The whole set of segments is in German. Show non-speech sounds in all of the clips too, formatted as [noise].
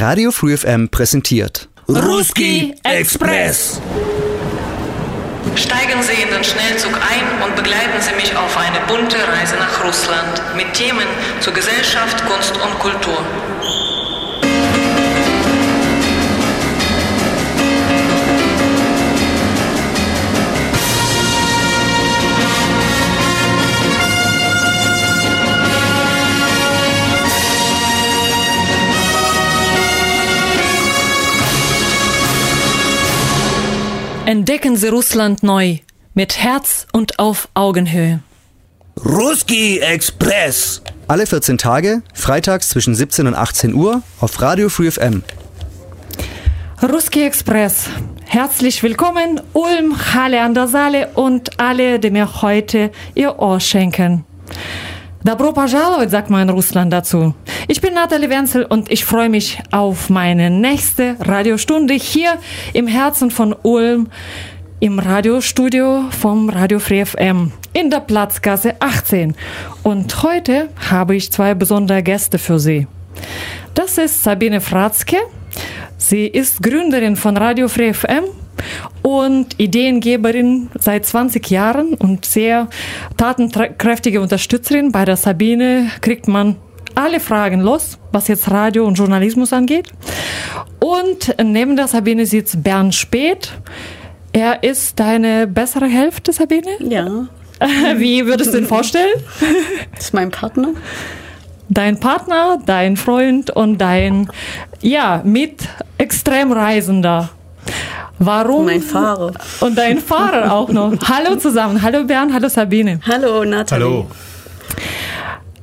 Radio Free FM präsentiert Ruski Express. Steigen Sie in den Schnellzug ein und begleiten Sie mich auf eine bunte Reise nach Russland mit Themen zu Gesellschaft, Kunst und Kultur. Entdecken Sie Russland neu, mit Herz und auf Augenhöhe. Ruski Express. Alle 14 Tage, freitags zwischen 17 und 18 Uhr auf Radio Free FM. Ruski Express. Herzlich willkommen, Ulm, Halle an der Saale und alle, die mir heute ihr Ohr schenken. Dabro Pajalowitz sagt man in Russland dazu. Ich bin Nathalie Wenzel und ich freue mich auf meine nächste Radiostunde hier im Herzen von Ulm im Radiostudio vom Radio Free FM in der Platzgasse 18. Und heute habe ich zwei besondere Gäste für Sie. Das ist Sabine Fratzke. Sie ist Gründerin von Radio Free FM und Ideengeberin seit 20 Jahren und sehr tatenkräftige Unterstützerin. Bei der Sabine kriegt man alle Fragen los, was jetzt Radio und Journalismus angeht. Und neben der Sabine sitzt Bernd Speth. Er ist deine bessere Hälfte, Sabine? Ja. [laughs] Wie würdest du ihn vorstellen? Das ist mein Partner. Dein Partner, dein Freund und dein, ja, mit Extremreisender. Warum? Mein Fahrer. Und dein Fahrer auch noch. Hallo zusammen. Hallo Bernd, hallo Sabine. Hallo Nathalie. Hallo.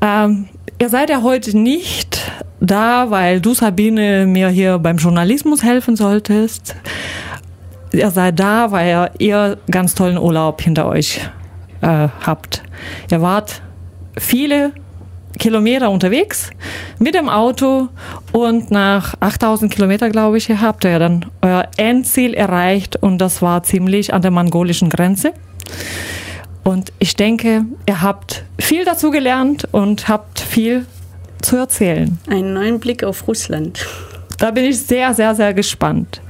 Ähm, ihr seid ja heute nicht da, weil du, Sabine, mir hier beim Journalismus helfen solltest. Ihr seid da, weil ihr ganz tollen Urlaub hinter euch äh, habt. Ihr wart viele Kilometer unterwegs mit dem Auto und nach 8000 Kilometer, glaube ich, habt ihr dann euer Endziel erreicht und das war ziemlich an der mongolischen Grenze. Und ich denke, ihr habt viel dazu gelernt und habt viel zu erzählen. Einen neuen Blick auf Russland. Da bin ich sehr, sehr, sehr gespannt.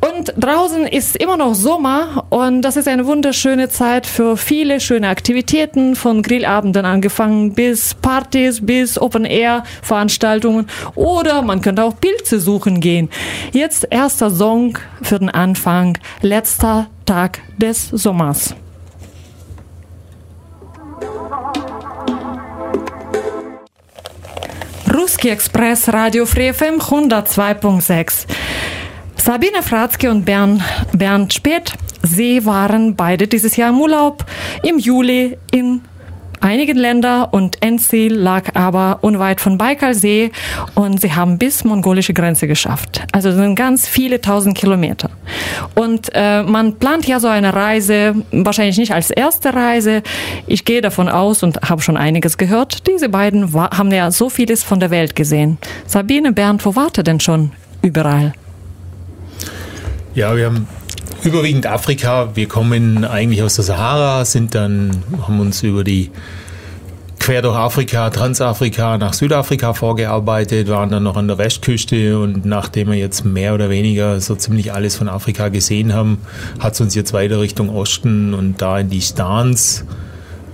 Und draußen ist immer noch Sommer und das ist eine wunderschöne Zeit für viele schöne Aktivitäten, von Grillabenden angefangen bis Partys, bis Open-Air-Veranstaltungen oder man könnte auch Pilze suchen gehen. Jetzt erster Song für den Anfang, letzter Tag des Sommers. Ruski Express Radio Free FM 102.6. Sabine Fratzke und Bernd, Bernd Speth, sie waren beide dieses Jahr im Urlaub im Juli in einigen Ländern und Endziel lag aber unweit von Baikalsee und sie haben bis mongolische Grenze geschafft. Also sind ganz viele tausend Kilometer. Und äh, man plant ja so eine Reise, wahrscheinlich nicht als erste Reise. Ich gehe davon aus und habe schon einiges gehört. Diese beiden haben ja so vieles von der Welt gesehen. Sabine Bernd, wo wart ihr denn schon überall? Ja, wir haben überwiegend Afrika. Wir kommen eigentlich aus der Sahara, sind dann, haben uns über die quer durch Afrika, Transafrika nach Südafrika vorgearbeitet, waren dann noch an der Westküste und nachdem wir jetzt mehr oder weniger so ziemlich alles von Afrika gesehen haben, hat es uns jetzt weiter Richtung Osten und da in die Stans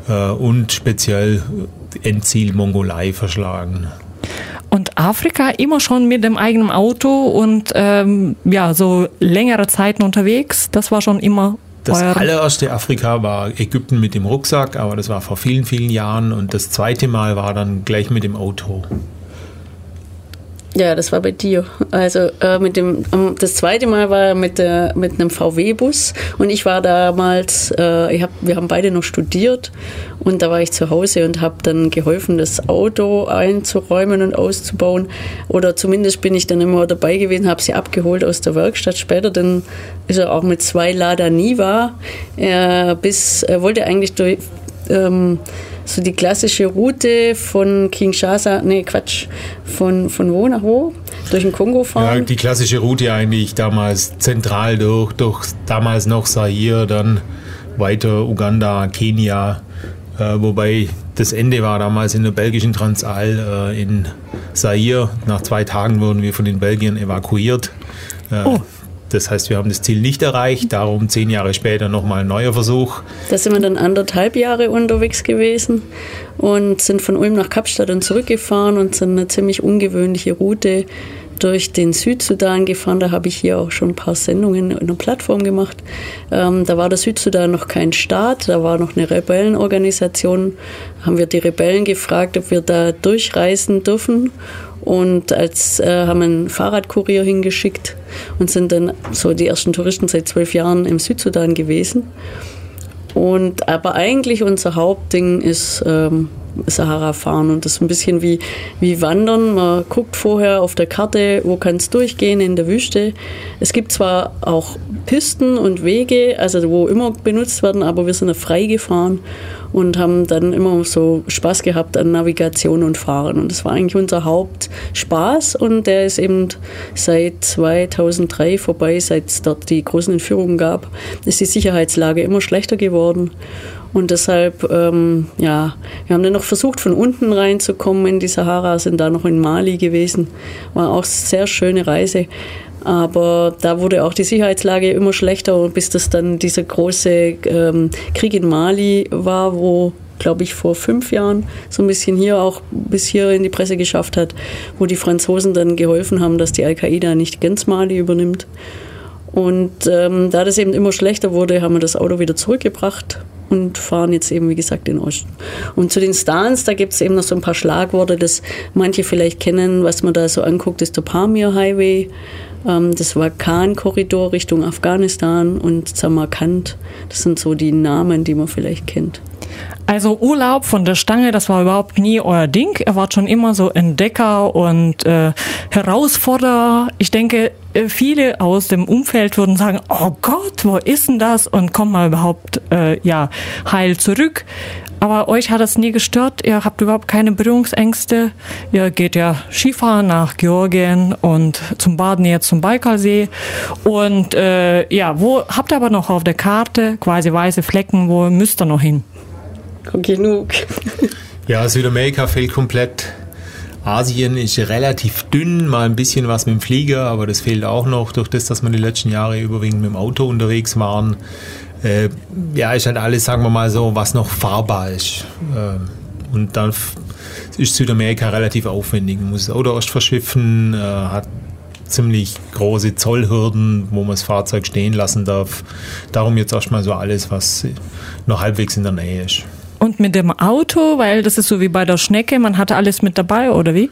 äh, und speziell Endziel Mongolei verschlagen. Und Afrika immer schon mit dem eigenen Auto und ähm, ja, so längere Zeiten unterwegs. Das war schon immer das allererste Afrika war Ägypten mit dem Rucksack, aber das war vor vielen, vielen Jahren. Und das zweite Mal war dann gleich mit dem Auto. Ja, das war bei dir. Also äh, mit dem, das zweite Mal war mit, der, mit einem VW-Bus und ich war damals, äh, ich hab, wir haben beide noch studiert und da war ich zu Hause und habe dann geholfen, das Auto einzuräumen und auszubauen. Oder zumindest bin ich dann immer dabei gewesen, habe sie abgeholt aus der Werkstatt. Später dann ist er auch mit zwei Lada Niva äh, bis, er wollte eigentlich durch... Ähm, so die klassische Route von Kinshasa, nee, Quatsch, von, von wo nach wo? Durch den Kongo fahren? Ja, die klassische Route eigentlich damals zentral durch, durch damals noch Zaire, dann weiter Uganda, Kenia, äh, wobei das Ende war damals in der belgischen Transall äh, in Zaire. Nach zwei Tagen wurden wir von den Belgiern evakuiert. Äh, oh. Das heißt, wir haben das Ziel nicht erreicht, darum zehn Jahre später nochmal ein neuer Versuch. Da sind wir dann anderthalb Jahre unterwegs gewesen und sind von Ulm nach Kapstadt und zurückgefahren und sind eine ziemlich ungewöhnliche Route durch den Südsudan gefahren. Da habe ich hier auch schon ein paar Sendungen in der Plattform gemacht. Ähm, da war der Südsudan noch kein Staat, da war noch eine Rebellenorganisation. Haben wir die Rebellen gefragt, ob wir da durchreisen dürfen. Und als äh, haben einen Fahrradkurier hingeschickt und sind dann so die ersten Touristen seit zwölf Jahren im Südsudan gewesen. Und aber eigentlich unser Hauptding ist ähm, Sahara fahren. Und das ist ein bisschen wie, wie Wandern. Man guckt vorher auf der Karte, wo kann es durchgehen in der Wüste. Es gibt zwar auch Pisten und Wege, also wo immer benutzt werden, aber wir sind frei gefahren und haben dann immer so Spaß gehabt an Navigation und Fahren. Und das war eigentlich unser Hauptspaß und der ist eben seit 2003 vorbei, seit es dort die großen Entführungen gab, ist die Sicherheitslage immer schlechter geworden. Und deshalb, ähm, ja, wir haben dann noch versucht, von unten reinzukommen in die Sahara, sind da noch in Mali gewesen. War auch sehr schöne Reise. Aber da wurde auch die Sicherheitslage immer schlechter, bis das dann dieser große ähm, Krieg in Mali war, wo glaube ich, vor fünf Jahren so ein bisschen hier auch bis hier in die Presse geschafft hat, wo die Franzosen dann geholfen haben, dass die Al-Qaida nicht ganz Mali übernimmt. Und ähm, da das eben immer schlechter wurde, haben wir das Auto wieder zurückgebracht und fahren jetzt eben, wie gesagt, in Osten. Und zu den Stans, da gibt es eben noch so ein paar Schlagworte, das manche vielleicht kennen, was man da so anguckt, ist der Pamir Highway, ähm, das Wakan-Korridor Richtung Afghanistan und Samarkand. Das sind so die Namen, die man vielleicht kennt. Also Urlaub von der Stange, das war überhaupt nie euer Ding. Er war schon immer so Entdecker und äh, Herausforderer. Ich denke, äh, viele aus dem Umfeld würden sagen, oh Gott, wo ist denn das? Und kommt mal überhaupt äh, ja heil zurück. Aber euch hat das nie gestört. Ihr habt überhaupt keine Berührungsängste. Ihr geht ja Skifahren nach Georgien und zum Baden jetzt zum Baikalsee. Und äh, ja, wo habt ihr aber noch auf der Karte quasi weiße Flecken? Wo müsst ihr noch hin? Genug. [laughs] ja, Südamerika fehlt komplett. Asien ist relativ dünn, mal ein bisschen was mit dem Flieger, aber das fehlt auch noch durch das, dass wir die letzten Jahre überwiegend mit dem Auto unterwegs waren. Äh, ja, ist halt alles, sagen wir mal so, was noch fahrbar ist. Äh, und dann ist Südamerika relativ aufwendig. Man muss das Auto erst verschiffen, äh, hat ziemlich große Zollhürden, wo man das Fahrzeug stehen lassen darf. Darum jetzt erstmal so alles, was noch halbwegs in der Nähe ist. Und mit dem Auto, weil das ist so wie bei der Schnecke, man hat alles mit dabei, oder wie?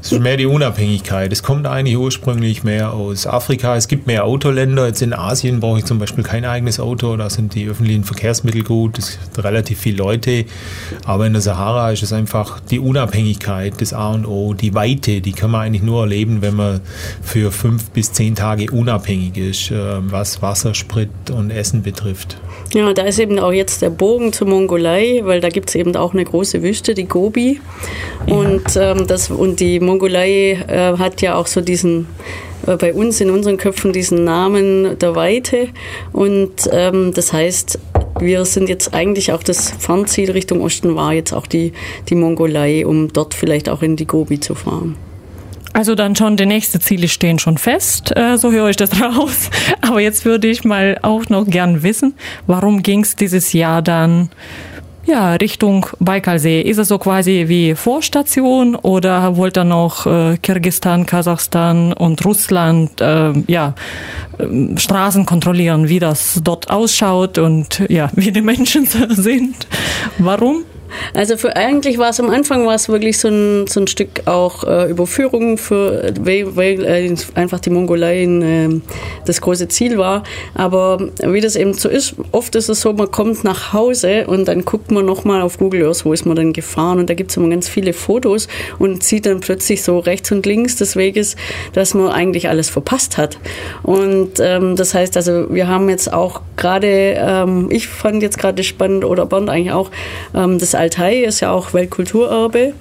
Es ist mehr die Unabhängigkeit. Es kommt eigentlich ursprünglich mehr aus Afrika. Es gibt mehr Autoländer. Jetzt in Asien brauche ich zum Beispiel kein eigenes Auto. Da sind die öffentlichen Verkehrsmittel gut. Es sind relativ viele Leute. Aber in der Sahara ist es einfach die Unabhängigkeit, das A und O, die Weite. Die kann man eigentlich nur erleben, wenn man für fünf bis zehn Tage unabhängig ist, äh, was Wasser, Sprit und Essen betrifft. Ja, da ist eben auch jetzt der Bogen zur Mongolei, weil da gibt es eben auch eine große Wüste, die Gobi. Ja. Und, ähm, das, und die Mongolei äh, hat ja auch so diesen äh, bei uns in unseren Köpfen diesen Namen der Weite. Und ähm, das heißt, wir sind jetzt eigentlich auch das Fernziel Richtung Osten war jetzt auch die, die Mongolei, um dort vielleicht auch in die Gobi zu fahren. Also dann schon, die nächsten Ziele stehen schon fest, äh, so höre ich das [laughs] raus. Aber jetzt würde ich mal auch noch gern wissen, warum ging es dieses Jahr dann ja, Richtung Baikalsee. Ist es so quasi wie Vorstation oder wollt ihr noch äh, Kirgistan, Kasachstan und Russland äh, ja, äh, Straßen kontrollieren, wie das dort ausschaut und ja, [laughs] wie die Menschen [laughs] sind? Warum? Also für, eigentlich war es am Anfang war es wirklich so ein, so ein Stück auch äh, Überführung für weil, weil äh, einfach die Mongolei äh, das große Ziel war. Aber wie das eben so ist, oft ist es so, man kommt nach Hause und dann guckt man nochmal auf Google Earth, wo ist man denn gefahren und da gibt es immer ganz viele Fotos und sieht dann plötzlich so rechts und links des Weges, dass man eigentlich alles verpasst hat. Und ähm, das heißt also, wir haben jetzt auch gerade, ähm, ich fand jetzt gerade spannend oder Bond eigentlich auch, ähm, das Altai ist ja auch Weltkulturerbe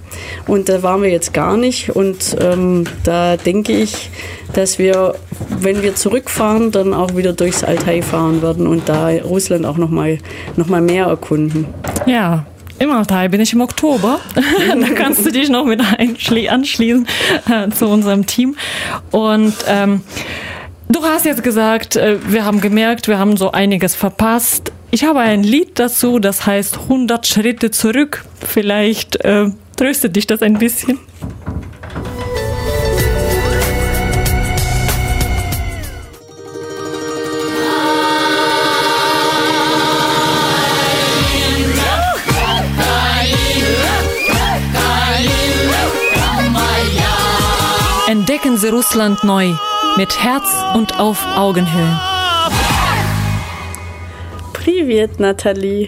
und da waren wir jetzt gar nicht und ähm, da denke ich, dass wir, wenn wir zurückfahren, dann auch wieder durchs Altai fahren werden und da Russland auch nochmal noch mal mehr erkunden. Ja, Im Altai bin ich im Oktober. [laughs] da kannst du dich noch mit anschließen äh, zu unserem Team. Und ähm, du hast jetzt gesagt, äh, wir haben gemerkt, wir haben so einiges verpasst. Ich habe ein Lied dazu, das heißt 100 Schritte zurück. Vielleicht äh, tröstet dich das ein bisschen. Entdecken Sie Russland neu mit Herz und auf Augenhöhe. Privet, Nathalie.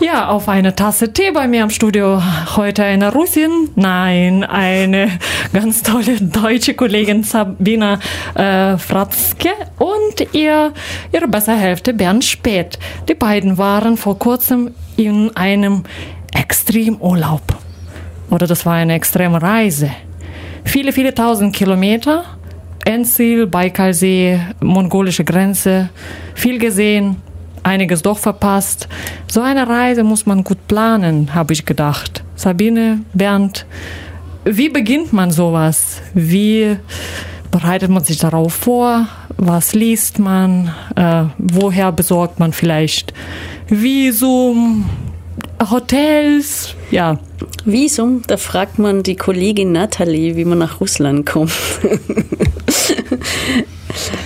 Ja, auf eine Tasse Tee bei mir im Studio. Heute eine Russin, nein, eine ganz tolle deutsche Kollegin Sabina äh, Fratzke und ihr, ihre bessere Hälfte Bernd Spät. Die beiden waren vor kurzem in einem Extremurlaub. Oder das war eine extreme Reise. Viele, viele tausend Kilometer. Endziel, Baikalsee, mongolische Grenze. Viel gesehen, einiges doch verpasst. So eine Reise muss man gut planen, habe ich gedacht. Sabine, Bernd, wie beginnt man sowas? Wie bereitet man sich darauf vor? Was liest man? Äh, woher besorgt man vielleicht Visum? Hotels? Ja. Visum, da fragt man die Kollegin Nathalie, wie man nach Russland kommt. [laughs]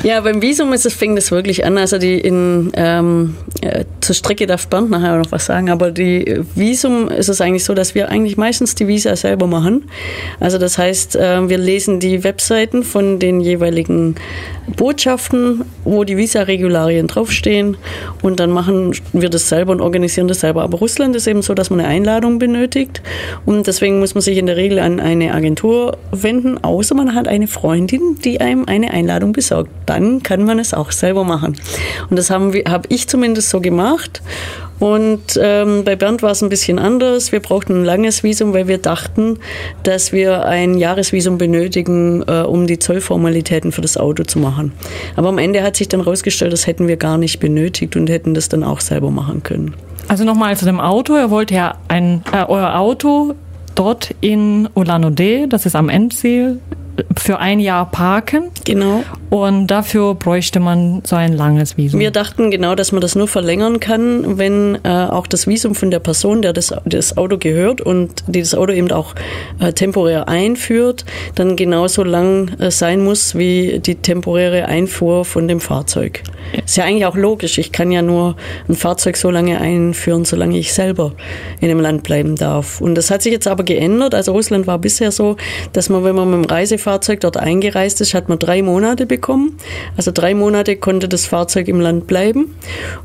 Ja, beim Visum ist es, fängt es wirklich an. Also die in, ähm, äh, zur Strecke darf Bernd nachher noch was sagen, aber die Visum ist es eigentlich so, dass wir eigentlich meistens die Visa selber machen. Also das heißt, äh, wir lesen die Webseiten von den jeweiligen Botschaften, wo die Visa-Regularien draufstehen und dann machen wir das selber und organisieren das selber. Aber Russland ist eben so, dass man eine Einladung benötigt und deswegen muss man sich in der Regel an eine Agentur wenden, außer man hat eine Freundin, die einem eine Einladung besorgt. Dann kann man es auch selber machen. Und das habe hab ich zumindest so gemacht. Und ähm, bei Bernd war es ein bisschen anders. Wir brauchten ein langes Visum, weil wir dachten, dass wir ein Jahresvisum benötigen, äh, um die Zollformalitäten für das Auto zu machen. Aber am Ende hat sich dann herausgestellt, das hätten wir gar nicht benötigt und hätten das dann auch selber machen können. Also nochmal zu dem Auto. Ihr wollt ja ein, äh, euer Auto dort in Ulan-Ude, das ist am Endziel, für ein Jahr parken. Genau. Und dafür bräuchte man so ein langes Visum. Wir dachten genau, dass man das nur verlängern kann, wenn äh, auch das Visum von der Person, der das, das Auto gehört und die das Auto eben auch äh, temporär einführt, dann genauso lang äh, sein muss wie die temporäre Einfuhr von dem Fahrzeug. Ist ja eigentlich auch logisch. Ich kann ja nur ein Fahrzeug so lange einführen, solange ich selber in dem Land bleiben darf. Und das hat sich jetzt aber geändert. Also Russland war bisher so, dass man, wenn man mit dem Reisefahrzeug dort eingereist ist, hat man drei Monate bekommen bekommen. Also drei Monate konnte das Fahrzeug im Land bleiben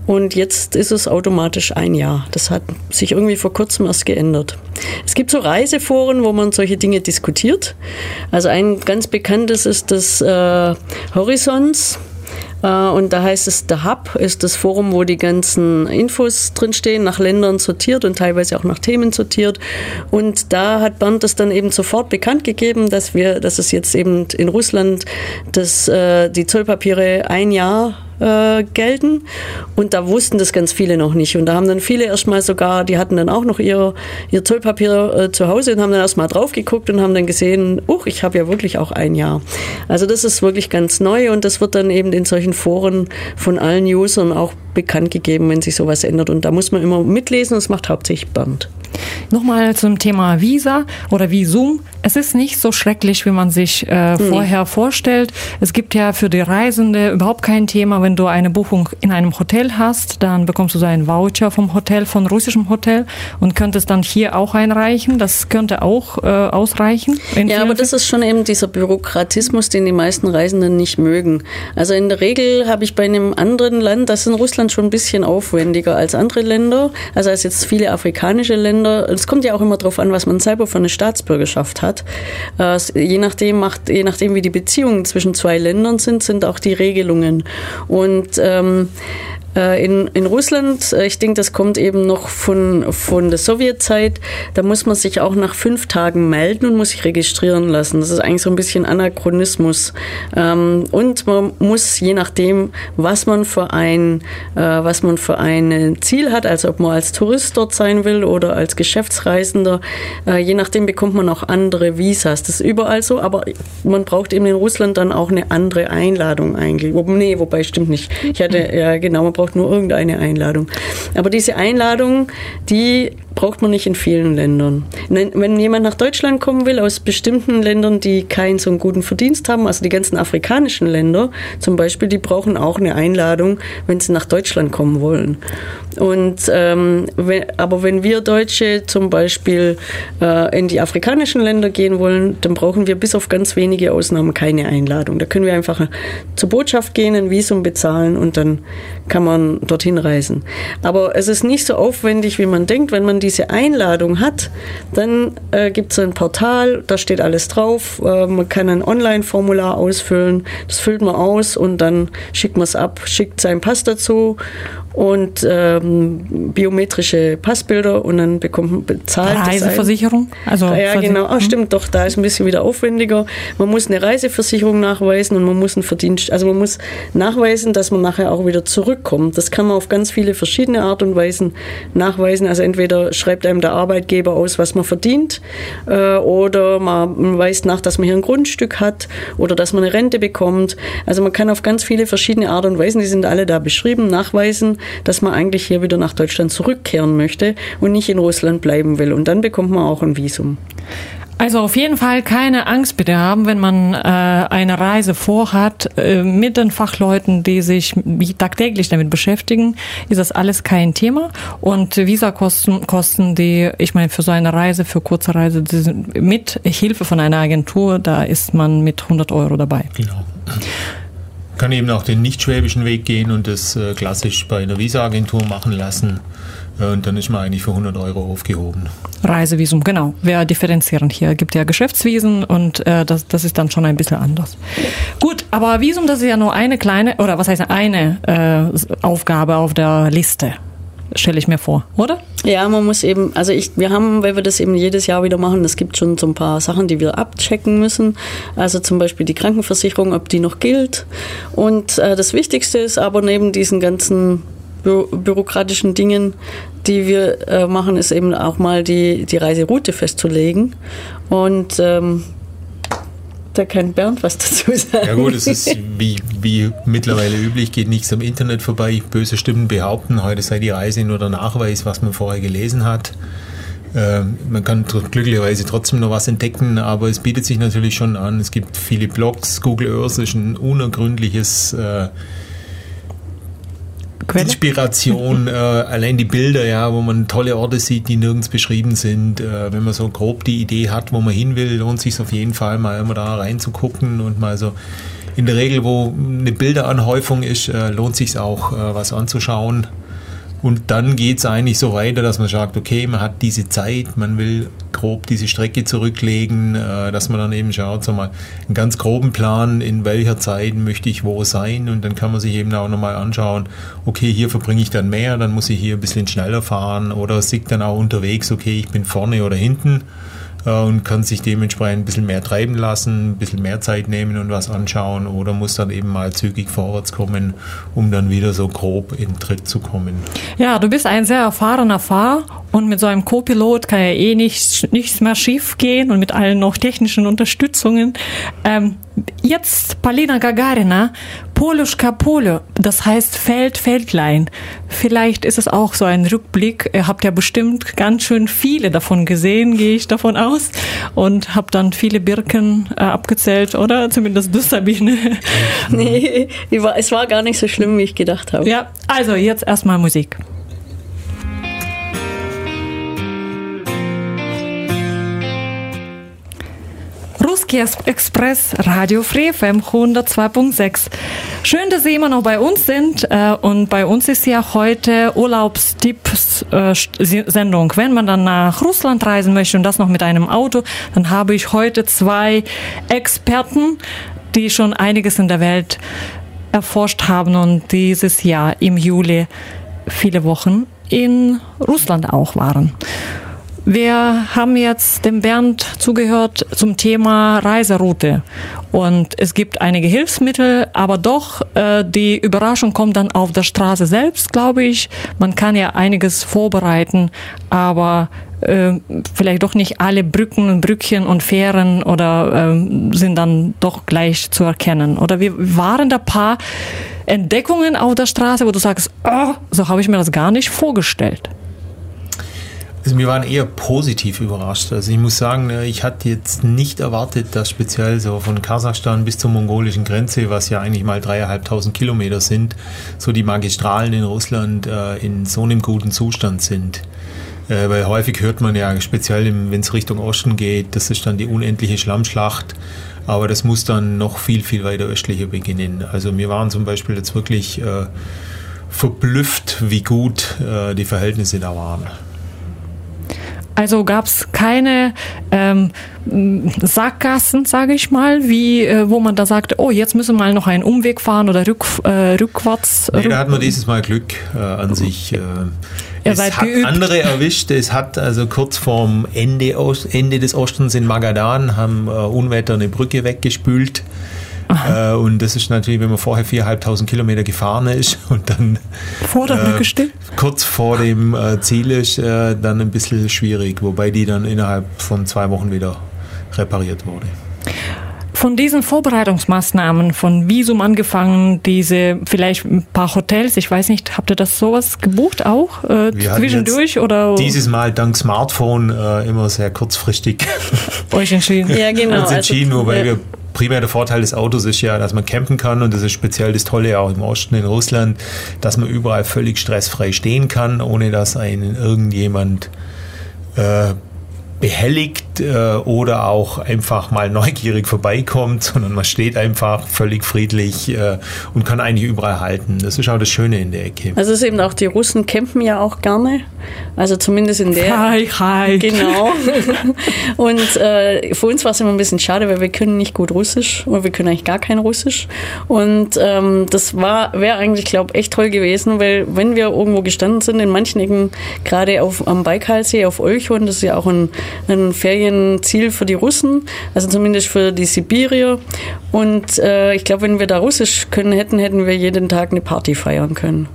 und jetzt ist es automatisch ein Jahr. Das hat sich irgendwie vor kurzem erst geändert. Es gibt so Reiseforen, wo man solche Dinge diskutiert. Also ein ganz bekanntes ist das äh, Horizons. Äh, und da heißt es, der Hub ist das Forum, wo die ganzen Infos drinstehen, nach Ländern sortiert und teilweise auch nach Themen sortiert. Und da hat Bernd das dann eben sofort bekannt gegeben, dass wir, dass es jetzt eben in Russland dass, äh, die Zollpapiere ein Jahr äh, gelten. Und da wussten das ganz viele noch nicht. Und da haben dann viele erstmal sogar, die hatten dann auch noch ihr, ihr Zollpapier äh, zu Hause und haben dann erstmal drauf geguckt und haben dann gesehen, uch, ich habe ja wirklich auch ein Jahr. Also das ist wirklich ganz neu und das wird dann eben in solchen Foren von allen Usern auch bekannt gegeben, wenn sich sowas ändert. Und da muss man immer mitlesen und es macht hauptsächlich Band. Nochmal zum Thema Visa oder Visum. Es ist nicht so schrecklich, wie man sich äh, nee. vorher vorstellt. Es gibt ja für die Reisende überhaupt kein Thema. Wenn du eine Buchung in einem Hotel hast, dann bekommst du so einen Voucher vom Hotel, von russischem Hotel und könntest dann hier auch einreichen. Das könnte auch äh, ausreichen. Ja, aber das ist schon eben dieser Bürokratismus, den die meisten Reisenden nicht mögen. Also in der Regel habe ich bei einem anderen Land, das ist in Russland schon ein bisschen aufwendiger als andere Länder, also als jetzt viele afrikanische Länder. Es kommt ja auch immer darauf an, was man selber für eine Staatsbürgerschaft hat. Äh, je nachdem macht, je nachdem wie die Beziehungen zwischen zwei Ländern sind, sind auch die Regelungen. Und ähm, Äh, in, in Russland, äh, ich denke, das kommt eben noch von, von der Sowjetzeit, da muss man sich auch nach fünf Tagen melden und muss sich registrieren lassen. Das ist eigentlich so ein bisschen Anachronismus. Ähm, und man muss, je nachdem, was man für ein, äh, was man für ein Ziel hat, also ob man als Tourist dort sein will oder als Geschäftsreisender, je nachdem bekommt man auch andere Visas. Das ist überall so, aber man braucht eben in Russland dann auch eine andere Einladung eigentlich. Nee, wobei stimmt nicht. Ich hatte, ja genau, man braucht nur irgendeine Einladung. Aber diese Einladung, die braucht man nicht in vielen Ländern. Wenn jemand nach Deutschland kommen will, aus bestimmten Ländern, die keinen so einen guten Verdienst haben, also die ganzen afrikanischen Länder zum Beispiel, die brauchen auch eine Einladung, wenn sie nach Deutschland kommen wollen. Und, ähm, wenn, aber wenn wir Deutsche zum Beispiel äh, in die afrikanischen Länder gehen wollen, dann brauchen wir bis auf ganz wenige Ausnahmen keine Einladung. Da können wir einfach zur Botschaft gehen, ein Visum bezahlen und dann kann man dorthin reisen. Aber es ist nicht so aufwendig, wie man denkt, wenn man die diese Einladung hat, dann äh, gibt es ein Portal, da steht alles drauf. Äh, man kann ein Online-Formular ausfüllen, das füllt man aus und dann schickt man es ab, schickt seinen Pass dazu und ähm, biometrische Passbilder und dann bekommt man bezahlt. Reiseversicherung? Also ja, genau. Ah, stimmt doch, da ist ein bisschen wieder aufwendiger. Man muss eine Reiseversicherung nachweisen und man muss einen Verdienst, also man muss nachweisen, dass man nachher auch wieder zurückkommt. Das kann man auf ganz viele verschiedene Art und Weisen nachweisen. Also entweder schreibt einem der Arbeitgeber aus, was man verdient, äh, oder man weist nach, dass man hier ein Grundstück hat oder dass man eine Rente bekommt. Also man kann auf ganz viele verschiedene Art und Weisen, die sind alle da beschrieben, nachweisen, dass man eigentlich hier wieder nach Deutschland zurückkehren möchte und nicht in Russland bleiben will. Und dann bekommt man auch ein Visum. Also auf jeden Fall keine Angst bitte haben, wenn man äh, eine Reise vorhat äh, mit den Fachleuten, die sich tagtäglich damit beschäftigen, ist das alles kein Thema. Und Visakosten, Kosten, die, ich meine, für so eine Reise, für kurze Reise, die sind mit Hilfe von einer Agentur, da ist man mit 100 Euro dabei. Genau kann eben auch den nicht-schwäbischen Weg gehen und das äh, klassisch bei einer Visa-Agentur machen lassen. Äh, und dann ist man eigentlich für 100 Euro aufgehoben. Reisevisum, genau. Wir differenzieren hier. Es gibt ja Geschäftsvisen und äh, das, das ist dann schon ein bisschen anders. Gut, aber Visum, das ist ja nur eine kleine, oder was heißt eine äh, Aufgabe auf der Liste stelle ich mir vor, oder? Ja, man muss eben, also ich, wir haben, weil wir das eben jedes Jahr wieder machen, es gibt schon so ein paar Sachen, die wir abchecken müssen. Also zum Beispiel die Krankenversicherung, ob die noch gilt. Und äh, das Wichtigste ist aber neben diesen ganzen bü bürokratischen Dingen, die wir äh, machen, ist eben auch mal die, die Reiseroute festzulegen. Und ähm, da kann Bernd was dazu sagen. Ja gut, es ist wie, wie mittlerweile üblich, geht nichts am Internet vorbei. Böse Stimmen behaupten, heute sei die Reise nur der Nachweis, was man vorher gelesen hat. Ähm, man kann glücklicherweise trotzdem noch was entdecken, aber es bietet sich natürlich schon an. Es gibt viele Blogs, Google Earth ist ein unergründliches äh, Quelle? Inspiration, [laughs] äh, allein die Bilder, ja, wo man tolle Orte sieht, die nirgends beschrieben sind. Äh, wenn man so grob die Idee hat, wo man hin will, lohnt sich auf jeden Fall mal immer da reinzugucken und mal so in der Regel, wo eine Bilderanhäufung ist, äh, lohnt sich auch, äh, was anzuschauen. Und dann geht es eigentlich so weiter, dass man sagt, okay, man hat diese Zeit, man will grob diese Strecke zurücklegen, äh, dass man dann eben schaut, so mal einen ganz groben Plan, in welcher Zeit möchte ich wo sein. Und dann kann man sich eben auch nochmal anschauen, okay, hier verbringe ich dann mehr, dann muss ich hier ein bisschen schneller fahren. Oder sieht dann auch unterwegs, okay, ich bin vorne oder hinten und kann sich dementsprechend ein bisschen mehr treiben lassen, ein bisschen mehr Zeit nehmen und was anschauen oder muss dann eben mal zügig vorwärts kommen, um dann wieder so grob in Tritt zu kommen. Ja, du bist ein sehr erfahrener Fahrer und mit so einem Co-Pilot kann ja eh nichts, nichts mehr schief gehen und mit allen noch technischen Unterstützungen. Ähm, jetzt Palina Gagarina, Poluschka Polo, das heißt Feld, Feldlein. Vielleicht ist es auch so ein Rückblick. Ihr habt ja bestimmt ganz schön viele davon gesehen, gehe ich davon aus. Und habt dann viele Birken äh, abgezählt, oder? Zumindest du, Sabine. [laughs] Nee, es war gar nicht so schlimm, wie ich gedacht habe. Ja, also jetzt erstmal Musik. Ruski Express Radio Free FM 102.6. Schön, dass Sie immer noch bei uns sind. Äh, und bei uns ist ja heute Urlaubstipps-Sendung. Wenn man dann nach Russland reisen möchte und das noch mit einem Auto, dann habe ich heute zwei Experten, die schon einiges in der Welt erforscht haben und dieses Jahr im Juli viele Wochen in Russland auch waren. Wir haben jetzt dem Bernd zugehört zum Thema Reiseroute. Und es gibt einige Hilfsmittel, aber doch äh, die Überraschung kommt dann auf der Straße selbst, glaube ich. Man kann ja einiges vorbereiten, aber äh, vielleicht doch nicht alle Brücken und Brückchen und Fähren oder äh, sind dann doch gleich zu erkennen. Oder wir waren da paar Entdeckungen auf der Straße, wo du sagst, oh, so habe ich mir das gar nicht vorgestellt. Also wir waren eher positiv überrascht. Also ich muss sagen, ne, ich hatte jetzt nicht erwartet, dass speziell so von Kasachstan bis zur mongolischen Grenze, was ja eigentlich mal dreieinhalbtausend Kilometer sind, so die Magistralen in Russland äh, in so einem guten Zustand sind. Äh, weil häufig hört man ja, speziell wenn es Richtung Osten geht, das ist dann die unendliche Schlammschlacht. Aber das muss dann noch viel, viel weiter östlicher beginnen. Also wir waren zum Beispiel jetzt wirklich äh, verblüfft, wie gut äh, die Verhältnisse da waren. Also gab es keine ähm, Sackgassen, sage ich mal, wie äh, wo man da sagt, oh, jetzt müssen wir mal noch einen Umweg fahren oder rück, äh, rückwärts. Nee, da hatten wir dieses Mal Glück äh, an sich. Äh, es hat geübt. andere erwischt. Es hat also kurz vorm Ende, Ost- Ende des Ostens in Magadan haben äh, Unwetter eine Brücke weggespült. Äh, und das ist natürlich, wenn man vorher 4.500 Kilometer gefahren ist [laughs] und dann Vor der Brücke steht. kurz vor dem äh, Ziel ist, äh, dann ein bisschen schwierig, wobei die dann innerhalb von zwei Wochen wieder repariert wurde. Von diesen Vorbereitungsmaßnahmen, von Visum angefangen, diese vielleicht ein paar Hotels, ich weiß nicht, habt ihr das sowas gebucht auch äh, Wir hatten zwischendurch jetzt oder Dieses Mal dank Smartphone äh, immer sehr kurzfristig euch entschieden? Ja, [laughs] genau. uns entschieden, also, wobei ja. wir primär der Vorteil des Autos ist ja, dass man campen kann und das ist speziell das Tolle auch im Osten in Russland, dass man überall völlig stressfrei stehen kann, ohne dass einen irgendjemand äh, behelligt äh, oder auch einfach mal neugierig vorbeikommt, [laughs] sondern man steht einfach völlig friedlich äh, und kann eigentlich überall halten. Das ist auch das Schöne in der Ecke. Also es ist eben auch, die Russen campen ja auch gerne. Also zumindest in der. Freiheit. Genau. [laughs] Und äh, für uns war es immer ein bisschen schade, weil wir können nicht gut Russisch oder wir können eigentlich gar kein Russisch. Und ähm, das war wäre eigentlich, glaube echt toll gewesen, weil wenn wir irgendwo gestanden sind, in manchen Ecken, gerade auf am Baikalsee, auf Olchon, das ist ja auch ein, ein Ferienziel für die Russen, also zumindest für die Sibirier. Und äh, ich glaube, wenn wir da Russisch können hätten, hätten wir jeden Tag eine Party feiern können.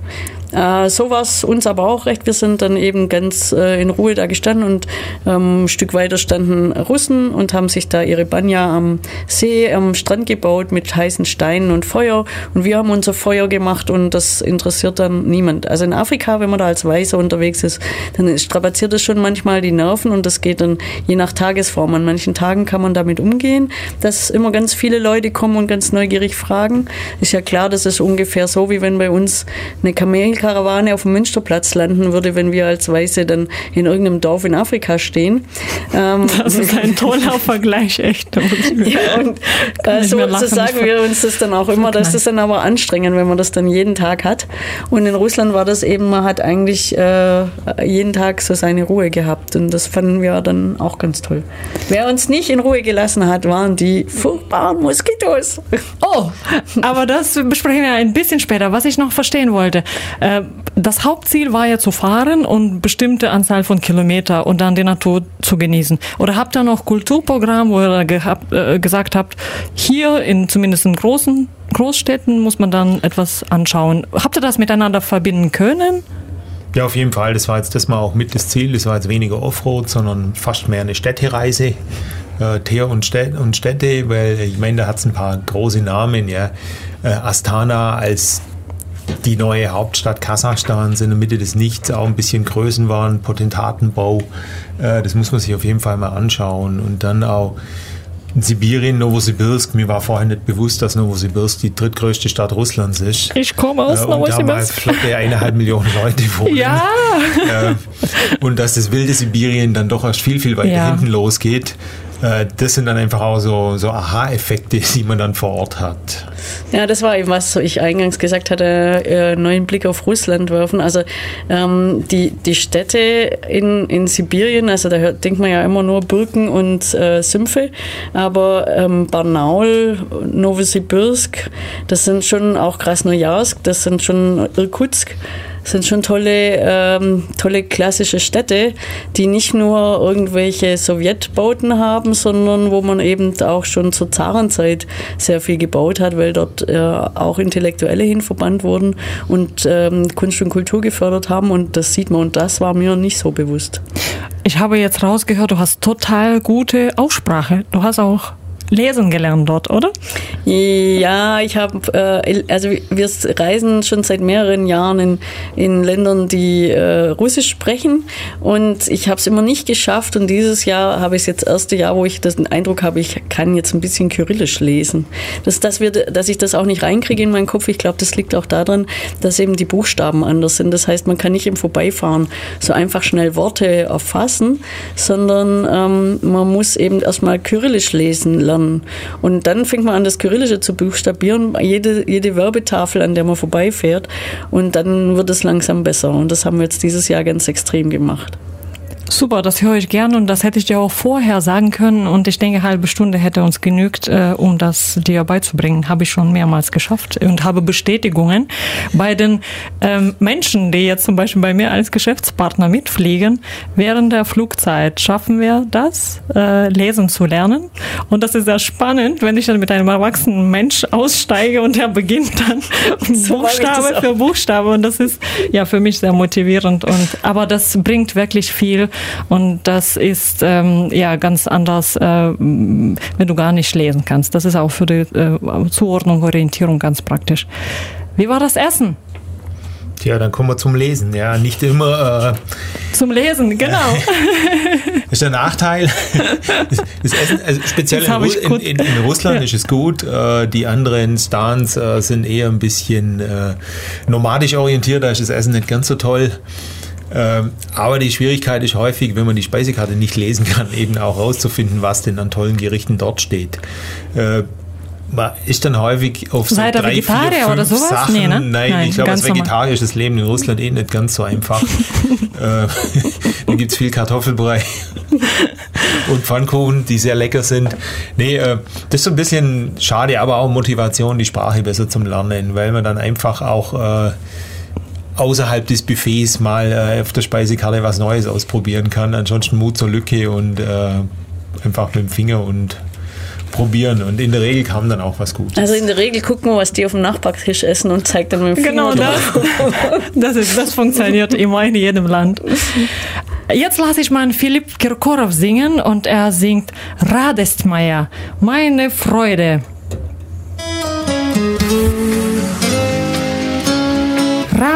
Äh, so war es uns aber auch recht. Wir sind dann eben ganz äh, in Ruhe da gestanden und ähm, ein Stück weiter standen Russen und haben sich da ihre Banja am See, am Strand gebaut mit heißen Steinen und Feuer. Und wir haben unser Feuer gemacht und das interessiert dann niemand. Also in Afrika, wenn man da als Weißer unterwegs ist, dann strapaziert es schon manchmal die Nerven und das geht dann je nach Tagesform. An manchen Tagen kann man damit umgehen, dass immer ganz viele Leute kommen und ganz neugierig fragen. Ist ja klar, das ist ungefähr so, wie wenn bei uns eine Kamelkarawane auf dem Münsterplatz landen würde, wenn wir als Weiße dann in irgendeinem Dorf in Afrika stehen. Ähm, [laughs] Das ist ein toller Vergleich, echt. [laughs] ja, und äh, so, so sagen wir uns das dann auch immer, das ist dann aber anstrengend, wenn man das dann jeden Tag hat. Und in Russland war das eben, man hat eigentlich äh, jeden Tag so seine Ruhe gehabt und das fanden wir dann auch ganz toll. Wer uns nicht in Ruhe gelassen hat, waren die furchtbaren Moskitos. Oh, aber das besprechen wir ein bisschen später. Was ich noch verstehen wollte, äh, das Hauptziel war ja zu fahren und bestimmte Anzahl von Kilometer und dann die Natur zu genießen. Oder habt ihr noch Kulturprogramm, wo ihr gehabt, äh, gesagt habt, hier in zumindest in großen Großstädten muss man dann etwas anschauen. Habt ihr das miteinander verbinden können? Ja, auf jeden Fall. Das war jetzt das mal auch mit das Ziel. Das war jetzt weniger Offroad, sondern fast mehr eine Städtereise. Äh, Teer und Städte, weil ich meine, da hat es ein paar große Namen. Ja. Äh, Astana als die neue Hauptstadt Kasachstans in der Mitte des Nichts, auch ein bisschen Größenwahn, Potentatenbau. Äh, das muss man sich auf jeden Fall mal anschauen. Und dann auch in Sibirien, Novosibirsk. Mir war vorher nicht bewusst, dass Novosibirsk die drittgrößte Stadt Russlands ist. Ich komme aus Äh, und da mal Novosibirsk. flotte eineinhalb Millionen Leute wohnen. Ja, Äh, und dass das wilde Sibirien dann doch erst viel, viel weiter Ja. hinten losgeht. Äh, das sind dann einfach auch so, so Aha-Effekte, [laughs] die man dann vor Ort hat. Ja, das war eben, was ich eingangs gesagt hatte, äh, neuen Blick auf Russland werfen. Also ähm, die, die Städte in, in Sibirien, also da hört, denkt man ja immer nur Birken und äh, Sümpfe, aber ähm, Barnaul, Novosibirsk, das sind schon auch Krasnojarsk, das sind schon Irkutsk sind schon tolle, ähm, tolle klassische Städte, die nicht nur irgendwelche Sowjetbauten haben, sondern wo man eben auch schon zur Zarenzeit sehr viel gebaut hat, weil dort äh, auch Intellektuelle hinverbannt wurden und ähm, Kunst und Kultur gefördert haben und das sieht man und das war mir nicht so bewusst. Ich habe jetzt rausgehört, du hast total gute Aussprache. Du hast auch lesen gelernt dort, oder? Ja, ich habe, äh, also wir reisen schon seit mehreren Jahren in, in Ländern, die äh, Russisch sprechen und ich habe es immer nicht geschafft und dieses Jahr habe ich es jetzt das erste Jahr, wo ich den Eindruck habe, ich kann jetzt ein bisschen Kyrillisch lesen. Das, dass, wir, dass ich das auch nicht reinkriege in meinen Kopf, ich glaube, das liegt auch daran, dass eben die Buchstaben anders sind. Das heißt, man kann nicht im Vorbeifahren so einfach schnell Worte erfassen, sondern ähm, man muss eben erstmal Kyrillisch lesen lernen lernen. Und dann fängt man an, das Kyrillische zu buchstabieren, jede, jede Werbetafel, an der man vorbeifährt. Und dann wird es langsam besser. Und das haben wir jetzt dieses Jahr ganz extrem gemacht. Super, das höre ich gern und das hätte ich dir auch vorher sagen können und ich denke, eine halbe Stunde hätte uns genügt, äh, um das dir beizubringen. Habe ich schon mehrmals geschafft und habe Bestätigungen bei den ähm, Menschen, die jetzt zum Beispiel bei mir als Geschäftspartner mitfliegen. Während der Flugzeit schaffen wir das, äh, lesen zu lernen und das ist sehr spannend, wenn ich dann mit einem erwachsenen Mensch aussteige und er beginnt dann [laughs] so Buchstabe für Buchstabe und das ist ja für mich sehr motivierend und aber das bringt wirklich viel und das ist ähm, ja ganz anders, äh, wenn du gar nicht lesen kannst. Das ist auch für die äh, Zuordnung, Orientierung ganz praktisch. Wie war das Essen? Ja, dann kommen wir zum Lesen. Ja, nicht immer. Äh, zum Lesen, genau. das [laughs] ist der Nachteil. Das Essen, also speziell in, in, in, in, Russland [laughs] ja. ist es gut. Äh, die anderen Stans äh, sind eher ein bisschen äh, nomadisch orientiert. Da ist das Essen nicht ganz so toll. Ähm, aber die Schwierigkeit ist häufig, wenn man die Speisekarte nicht lesen kann, [laughs] eben auch herauszufinden, was denn an tollen Gerichten dort steht. Äh, man ist dann häufig auf so Seid drei, Vegetarier vier, fünf oder sowas? Sachen. Nee, ne? Nein, Nein, ich glaube, als Vegetarier ist das Leben in Russland eh nicht ganz so einfach. [laughs] äh, [laughs] da gibt es viel Kartoffelbrei und Pfannkuchen, die sehr lecker sind. Nee, äh, das ist so ein bisschen schade, aber auch Motivation, die Sprache besser zum Lernen, weil man dann einfach auch außerhalb des Buffets mal äh, auf der Speisekarte was Neues ausprobieren kann. Ansonsten Mut zur Lücke und äh, einfach mit dem Finger und probieren und in der Regel kam dann auch was Gutes. Also in der Regel gucken wir, was die auf dem Nachbartisch essen und zeigt dann mit dem Finger Genau das. [laughs] das, ist, das funktioniert immer in jedem Land. Jetzt lasse ich mal Philipp Kirkorov singen und er singt Radestmeier, meine Freude.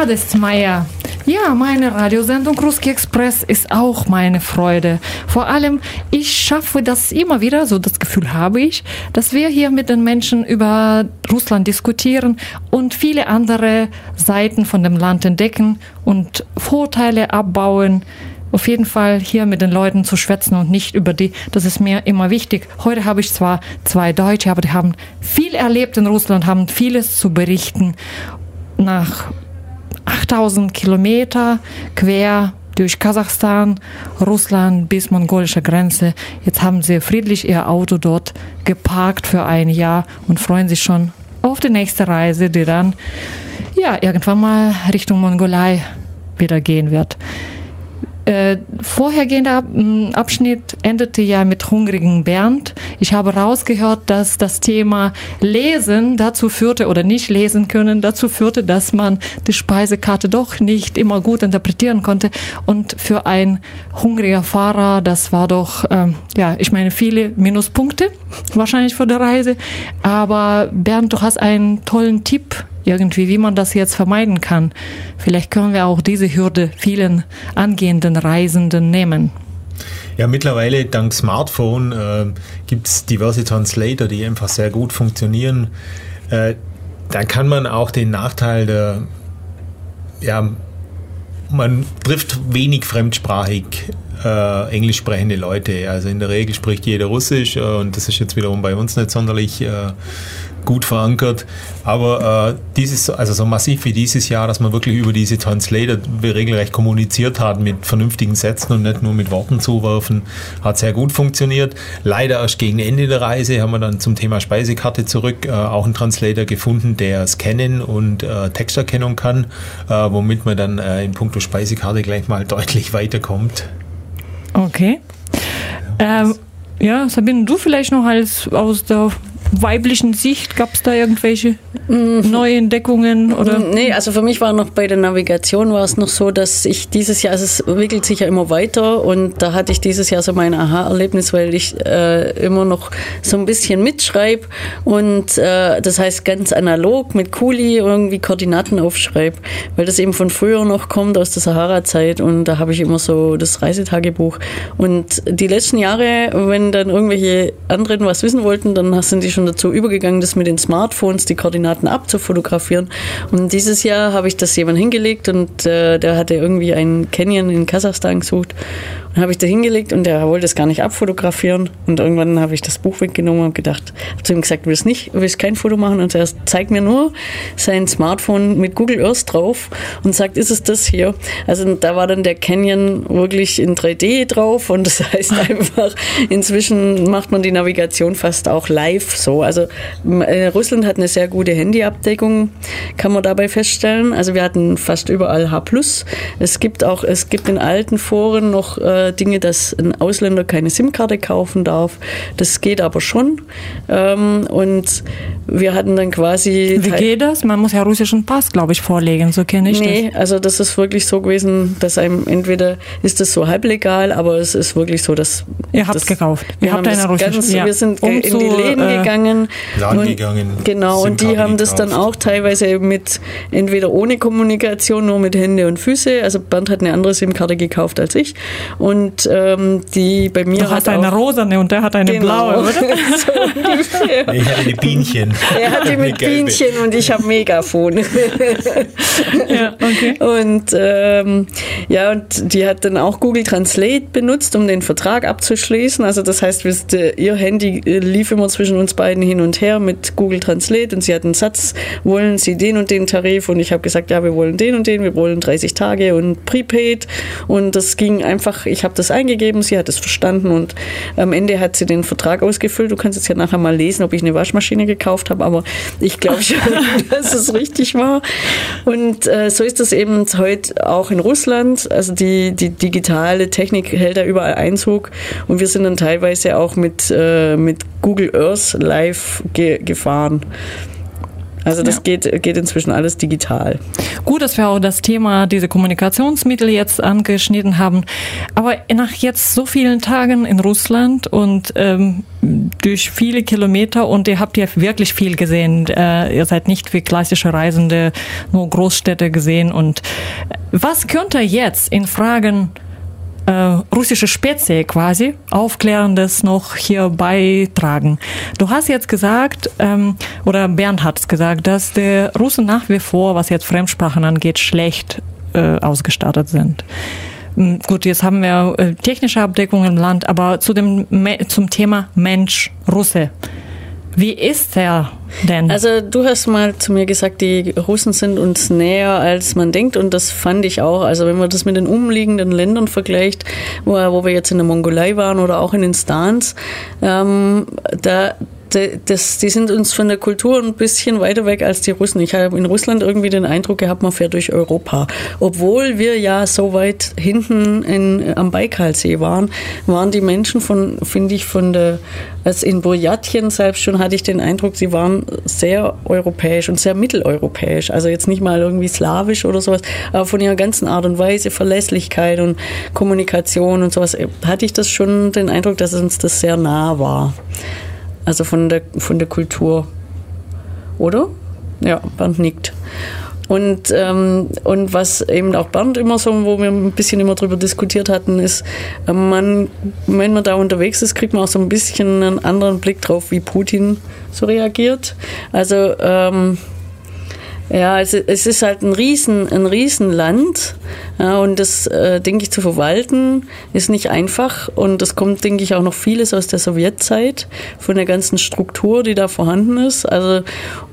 Radestmeier. Ja, meine Radiosendung Ruski Express ist auch meine Freude. Vor allem, ich schaffe das immer wieder, so das Gefühl habe ich, dass wir hier mit den Menschen über Russland diskutieren und viele andere Seiten von dem Land entdecken und Vorteile abbauen. Auf jeden Fall hier mit den Leuten zu schwätzen und nicht über die, das ist mir immer wichtig. Heute habe ich zwar zwei Deutsche, aber die haben viel erlebt in Russland, haben vieles zu berichten. Nach 8000 Kilometer quer durch Kasachstan, Russland bis mongolische Grenze. Jetzt haben sie friedlich ihr Auto dort geparkt für ein Jahr und freuen sich schon auf die nächste Reise, die dann ja irgendwann mal Richtung Mongolei wieder gehen wird äh, vorhergehender Abschnitt endete ja mit hungrigen Bernd. Ich habe rausgehört, dass das Thema Lesen dazu führte oder nicht lesen können, dazu führte, dass man die Speisekarte doch nicht immer gut interpretieren konnte. Und für ein hungriger Fahrer, das war doch, ähm, ja, ich meine, viele Minuspunkte wahrscheinlich für die Reise. Aber Bernd, du hast einen tollen Tipp irgendwie, wie man das jetzt vermeiden kann. Vielleicht können wir auch diese Hürde vielen angehenden Reisenden nehmen. Ja, mittlerweile dank Smartphone äh, gibt es diverse Translator, die einfach sehr gut funktionieren. Äh, dann kann man auch den Nachteil der ja, man trifft wenig fremdsprachig äh, englisch sprechende Leute. Also in der Regel spricht jeder Russisch äh, und das ist jetzt wiederum bei uns nicht sonderlich äh, gut verankert. Aber äh, dieses, also so massiv wie dieses Jahr, dass man wirklich über diese Translator regelrecht kommuniziert hat mit vernünftigen Sätzen und nicht nur mit Worten zuwerfen, hat sehr gut funktioniert. Leider erst gegen Ende der Reise haben wir dann zum Thema Speisekarte zurück äh, auch einen Translator gefunden, der scannen und äh, Texterkennung kann, äh, womit man dann äh, in puncto Speisekarte gleich mal deutlich weiterkommt. Okay. Ähm, ja, Sabine, du vielleicht noch als aus der weiblichen Sicht? Gab es da irgendwelche neue Entdeckungen? Oder? Nee, also für mich war noch bei der Navigation war es noch so, dass ich dieses Jahr, also es entwickelt sich ja immer weiter und da hatte ich dieses Jahr so mein Aha-Erlebnis, weil ich äh, immer noch so ein bisschen mitschreibe und äh, das heißt ganz analog mit Kuli irgendwie Koordinaten aufschreibe, weil das eben von früher noch kommt aus der Sahara-Zeit und da habe ich immer so das Reisetagebuch und die letzten Jahre, wenn dann irgendwelche anderen was wissen wollten, dann sind die schon dazu übergegangen, das mit den Smartphones, die Koordinaten abzufotografieren. Und dieses Jahr habe ich das jemand hingelegt und äh, der hatte irgendwie einen Canyon in Kasachstan gesucht. Und habe ich da hingelegt und der wollte es gar nicht abfotografieren. Und irgendwann habe ich das Buch weggenommen und gedacht, habe zu ihm gesagt, willst nicht, willst kein Foto machen? Und er zeigt mir nur sein Smartphone mit Google Earth drauf und sagt, ist es das hier? Also da war dann der Canyon wirklich in 3D drauf und das heißt [laughs] einfach, inzwischen macht man die Navigation fast auch live so. Also äh, Russland hat eine sehr gute Handyabdeckung, kann man dabei feststellen. Also wir hatten fast überall H+. Es gibt auch, es gibt in alten Foren noch äh, Dinge, dass ein Ausländer keine SIM-Karte kaufen darf. Das geht aber schon. Ähm, und wir hatten dann quasi. Wie geht das? Man muss ja russischen Pass, glaube ich, vorlegen, so kenne ich nee, das. also das ist wirklich so gewesen, dass einem entweder ist das so halblegal, aber es ist wirklich so, dass. Ihr habt das, gekauft. Wir, haben eine das ganz, ja. wir sind Um in zu, die Läden äh, gegangen. Laden und, gegangen, Genau, und die haben das dann auch teilweise mit entweder ohne Kommunikation, nur mit Hände und Füße. Also Bernd hat eine andere SIM-Karte gekauft als ich. Und ähm, die bei mir Du hat hast eine auch, rosane und der hat eine Genau. blaue, oder? [laughs] so. Ich hatte die Bienchen. Er hat die Eine mit. [laughs] Bienchen und ich habe Megafon. [laughs] ja, okay. Und ähm, ja, und die hat dann auch Google Translate benutzt, um den Vertrag abzuschließen. Also das heißt, wisst ihr, ihr Handy äh, lief immer zwischen uns beiden hin und her mit Google Translate und sie hat einen Satz, wollen Sie den und den Tarif? Und ich habe gesagt, ja, wir wollen den und den, wir wollen 30 Tage und Prepaid. Und das ging einfach, ich habe das eingegeben, sie hat es verstanden und am Ende hat sie den Vertrag ausgefüllt. Du kannst jetzt ja nachher mal lesen, ob ich eine Waschmaschine gekauft habe, aber ich glaube schon, [laughs] [laughs] dass es richtig war. Und äh, so ist das eben heute auch in Russland. Also die, die digitale Technik hält da überall Einzug und wir sind dann teilweise auch mit, äh, mit Google Earth live ge gefahren. Also das Ja. geht, geht inzwischen alles digital. Gut, dass wir auch das Thema diese Kommunikationsmittel jetzt angeschnitten haben. Aber nach jetzt so vielen Tagen in Russland und ähm, durch viele Kilometer und ihr habt ja wirklich viel gesehen. Äh, ihr seid nicht wie klassische Reisende nur Großstädte gesehen. Und was könnt ihr jetzt in Fragen äh, russische Spezie quasi Aufklärendes noch hier beitragen. Du hast jetzt gesagt, ähm, oder Bernd hat es gesagt, dass die Russen nach wie vor, was jetzt Fremdsprachen angeht, schlecht äh, ausgestattet sind. Mm, Gut, jetzt haben wir äh, technische Abdeckung im Land, aber zu dem, zum Thema Mensch, Russe. Wie ist er denn? Also du hast mal zu mir gesagt, die Russen sind uns näher, als man denkt und das fand ich auch. Also wenn man das mit den umliegenden Ländern vergleicht, wo, wo wir jetzt in der Mongolei waren oder auch in den Stans, ähm, da das, die sind uns von der Kultur ein bisschen weiter weg als die Russen. Ich habe in Russland irgendwie den Eindruck gehabt, man fährt durch Europa. Obwohl wir ja so weit hinten in, am Baikalsee waren, waren die Menschen von, finde ich, von der, als in Burjatien selbst schon hatte ich den Eindruck, sie waren sehr europäisch und sehr mitteleuropäisch. Also jetzt nicht mal irgendwie slawisch oder sowas, aber von ihrer ganzen Art und Weise, Verlässlichkeit und Kommunikation und sowas, hatte ich das schon den Eindruck, dass uns das sehr nah war. Also von der, von der Kultur. Oder? Ja, Bernd nickt. Und, ähm, und was eben auch Bernd immer so, wo wir ein bisschen immer drüber diskutiert hatten, ist, äh, man, wenn man da unterwegs ist, kriegt man auch so ein bisschen einen anderen Blick drauf, wie Putin so reagiert. Also ähm, Ja, also es ist halt ein Riesen, ein Riesenland ja, und das, äh, denke ich, zu verwalten ist nicht einfach und es kommt, denke ich, auch noch vieles aus der Sowjetzeit von der ganzen Struktur, die da vorhanden ist. Also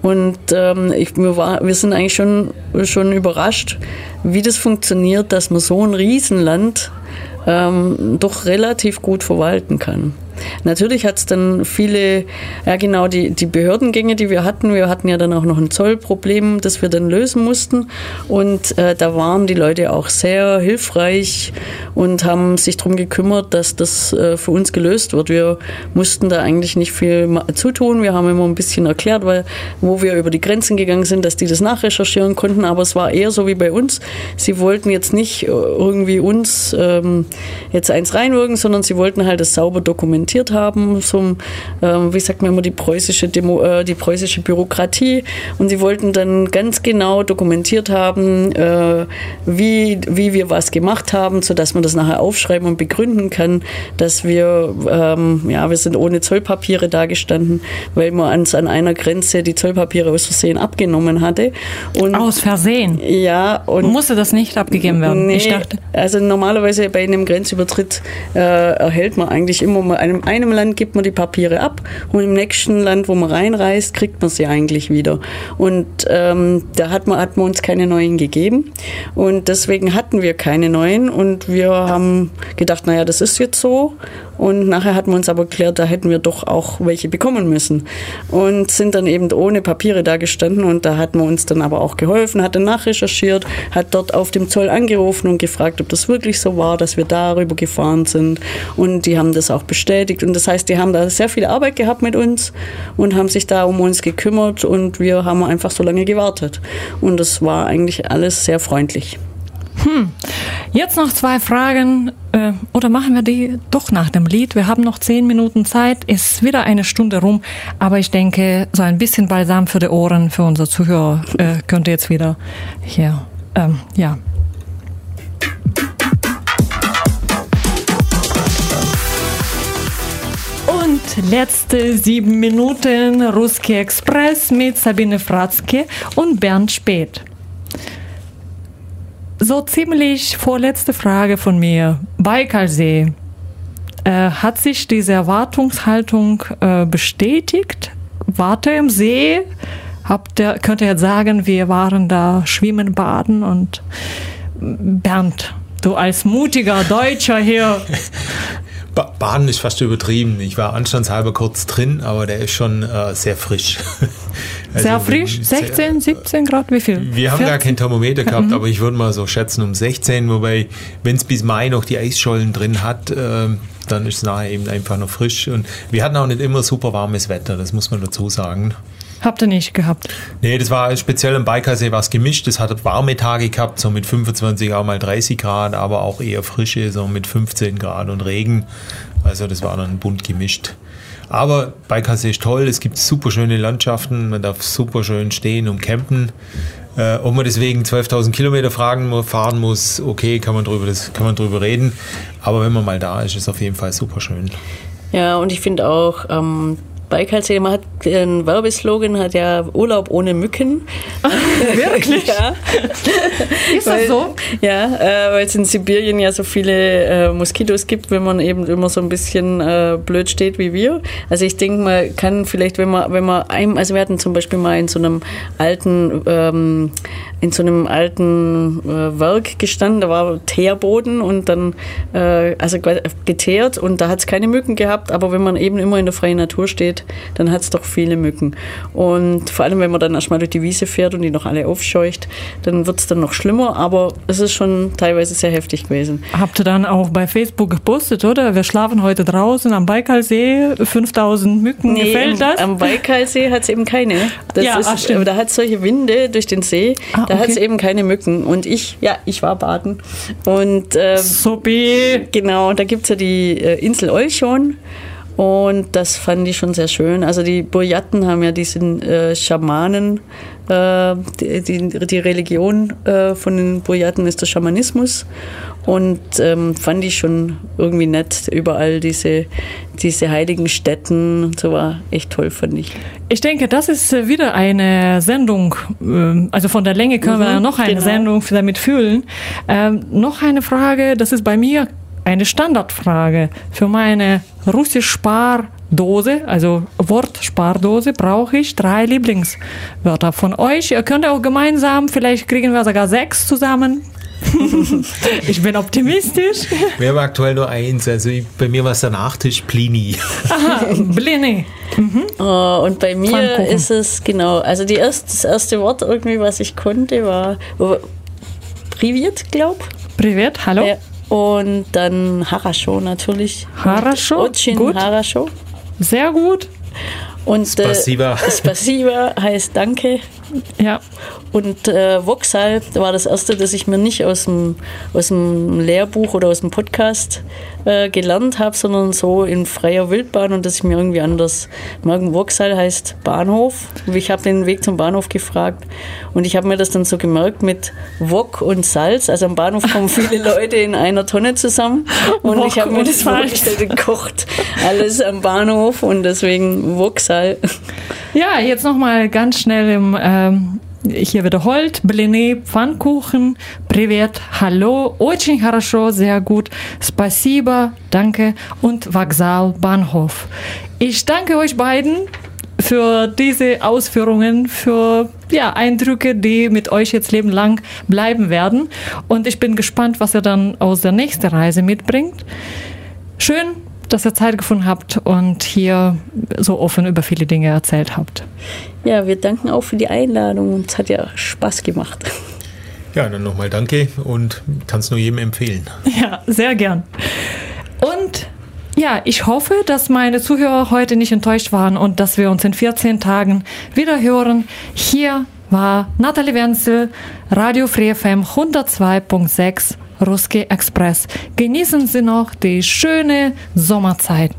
und ähm, ich, wir, war, wir sind eigentlich schon, schon überrascht, wie das funktioniert, dass man so ein Riesenland ähm, doch relativ gut verwalten kann. Natürlich hat es dann viele, ja genau, die, die Behördengänge, die wir hatten. Wir hatten ja dann auch noch ein Zollproblem, das wir dann lösen mussten. Und äh, da waren die Leute auch sehr hilfreich und haben sich darum gekümmert, dass das äh, für uns gelöst wird. Wir mussten da eigentlich nicht viel zutun. Wir haben immer ein bisschen erklärt, weil, wo wir über die Grenzen gegangen sind, dass die das nachrecherchieren konnten. Aber es war eher so wie bei uns. Sie wollten jetzt nicht äh, irgendwie uns ähm, jetzt eins reinwirken, sondern sie wollten halt das sauber dokumentieren implementiert haben, zum, äh, wie sagt man immer, die preußische, Demo, äh, die preußische Bürokratie. Und sie wollten dann ganz genau dokumentiert haben, äh, wie, wie wir was gemacht haben, sodass man das nachher aufschreiben und begründen kann, dass wir, ähm, ja, wir sind ohne Zollpapiere dagestanden, weil man uns an einer Grenze die Zollpapiere aus Versehen abgenommen hatte. Und, aus Versehen? Ja. Und Musste das nicht abgegeben werden? Nee, ich dachte. Also normalerweise bei einem Grenzübertritt äh, erhält man eigentlich immer mal einem in einem Land gibt man die Papiere ab und im nächsten Land, wo man reinreist, kriegt man sie eigentlich wieder. Und ähm, da hat man, hat man uns keine neuen gegeben. Und deswegen hatten wir keine neuen. Und wir haben gedacht, naja, das ist jetzt so. Und nachher hat man uns aber erklärt, da hätten wir doch auch welche bekommen müssen. Und sind dann eben ohne Papiere da gestanden. Und da hat man uns dann aber auch geholfen, hat dann nachrecherchiert, hat dort auf dem Zoll angerufen und gefragt, ob das wirklich so war, dass wir darüber gefahren sind. Und die haben das auch bestätigt. Und das heißt, die haben da sehr viel Arbeit gehabt mit uns und haben sich da um uns gekümmert. Und wir haben einfach so lange gewartet. Und das war eigentlich alles sehr freundlich. Hm. Jetzt noch zwei Fragen. Äh, oder machen wir die doch nach dem Lied? Wir haben noch zehn Minuten Zeit. Ist wieder eine Stunde rum. Aber ich denke, so ein bisschen Balsam für die Ohren für unsere Zuhörer äh, könnte jetzt wieder hier, ähm, ja. Letzte sieben Minuten Ruski Express mit Sabine Fratzke und Bernd Speth. So ziemlich vorletzte Frage von mir. Baikalsee. Äh, hat sich diese Erwartungshaltung äh, bestätigt? Warte im See? Habt ihr, könnt ihr jetzt sagen, wir waren da schwimmen, baden und Bernd, du als mutiger Deutscher hier. [laughs] Baden ist fast übertrieben. Ich war anstandshalber kurz drin, aber der ist schon äh, sehr frisch. [laughs] Also sehr frisch? 16, 17 Grad? Wie viel? Wir haben 14? gar kein Thermometer gehabt, mhm. aber ich würde mal so schätzen um 16, wobei, wenn es bis Mai noch die Eisschollen drin hat, äh, dann ist es nachher eben einfach noch frisch. Und wir hatten auch nicht immer super warmes Wetter, das muss man dazu sagen. Habt ihr nicht gehabt? Nee, das war speziell im Baikalsee was gemischt. Das hat warme Tage gehabt, so mit 25, auch mal 30 Grad, aber auch eher frische, so mit 15 Grad und Regen. Also das war dann bunt gemischt. Aber Baikalsee ist toll, es gibt super schöne Landschaften, man darf super schön stehen und campen. Äh, ob man deswegen 12.000 Kilometer fahren, fahren muss, okay, kann man, drüber, das, kann man drüber reden. Aber wenn man mal da ist, ist es auf jeden Fall super schön. Ja, und ich finde auch, ähm, Baikalsee, man hat einen Werbeslogan, hat ja Urlaub ohne Mücken. [laughs] Wirklich? ja. Ist das weil, so? Ja, äh, weil es in Sibirien ja so viele äh, Moskitos gibt, wenn man eben immer so ein bisschen äh, blöd steht wie wir. Also ich denke, man kann vielleicht, wenn man, wenn man einem, also wir hatten zum Beispiel mal in so einem alten, ähm, in so einem alten äh, Werk gestanden, da war Teerboden und dann, äh, also geteert und da hat es keine Mücken gehabt, aber wenn man eben immer in der freien Natur steht, geht, dann hat es doch viele Mücken. Und vor allem, wenn man dann erstmal durch die Wiese fährt und die noch alle aufscheucht, dann wird es dann noch schlimmer, aber es ist schon teilweise sehr heftig gewesen. Habt ihr dann auch bei Facebook gepostet, oder? Wir schlafen heute draußen am Baikalsee, 5000 Mücken, nee, gefällt das? Am Baikalsee hat es eben keine. Das ja, ist, ach, stimmt. Da hat es solche Winde durch den See, ah, da okay. hat es eben keine Mücken. Und ich, ja, ich war baden. Und ähm, Sobi. Genau, da gibt es ja die äh, Insel Olchon. Und das fand ich schon sehr schön. Also die Buryaten haben ja diesen äh, Schamanen, äh, die, die, die, Religion äh, von den Buryaten ist der Schamanismus. Und ähm, fand ich schon irgendwie nett, überall diese, diese heiligen Städten und so war echt toll, fand ich. Ich denke, das ist äh, wieder eine Sendung, ähm, also von der Länge können mhm, wir noch eine genau. Sendung damit füllen. Ähm, noch eine Frage, das ist bei mir eine Standardfrage. Für meine russisch Spardose, also Wortspardose, brauche ich drei Lieblingswörter von euch. Ihr könnt auch gemeinsam, vielleicht kriegen wir sogar sechs zusammen. [laughs] ich bin optimistisch. Wir haben aktuell nur eins. Also ich, bei mir war es der Nachtisch Plini. Aha, Blini. Mhm. Oh, und bei mir ist es genau, also die erste, das erste Wort irgendwie, was ich konnte, war Privet, glaub. Privet, hallo. Ja. Und dann Harasho natürlich. Harasho? Ochin gut. Harasho. Sehr gut. Und äh, Spasiba. Spasiba heißt Danke. Ja. Und äh, Voxal war das erste, das ich mir nicht aus dem, aus dem Lehrbuch oder aus dem Podcast äh, gelernt habe, sondern so in freier Wildbahn und dass ich mir irgendwie anders merken. Voxal heißt Bahnhof. Ich habe den Weg zum Bahnhof gefragt und ich habe mir das dann so gemerkt mit Wok und Salz. Also am Bahnhof kommen viele [laughs] Leute in einer Tonne zusammen und Wok ich habe mir das vorgestellt, gekocht alles am Bahnhof und deswegen Voxal. Ja, jetzt nochmal ganz schnell im ähm, hier wiederholt. Блины, Pfannkuchen, Привет, Hallo, очень хорошо, sehr gut, Спасибо, danke und Вокзал, Bahnhof. Ich danke euch beiden für diese Ausführungen, für ja, Eindrücke, die mit euch jetzt lebenlang bleiben werden. Und ich bin gespannt, was ihr dann aus der nächsten Reise mitbringt. Schön, dass ihr Zeit gefunden habt und hier so offen über viele Dinge erzählt habt. Ja, wir danken auch für die Einladung und es hat ja Spaß gemacht. Ja, dann nochmal danke und kann es nur jedem empfehlen. [laughs] Ja, sehr gern. Und ja, ich hoffe, dass meine Zuhörer heute nicht enttäuscht waren und dass wir uns in 14 Tagen wieder hören. Hier war Nathalie Wenzel, Radio Free FM 102.6 Ruski Express. Genießen Sie noch die schöne Sommerzeit.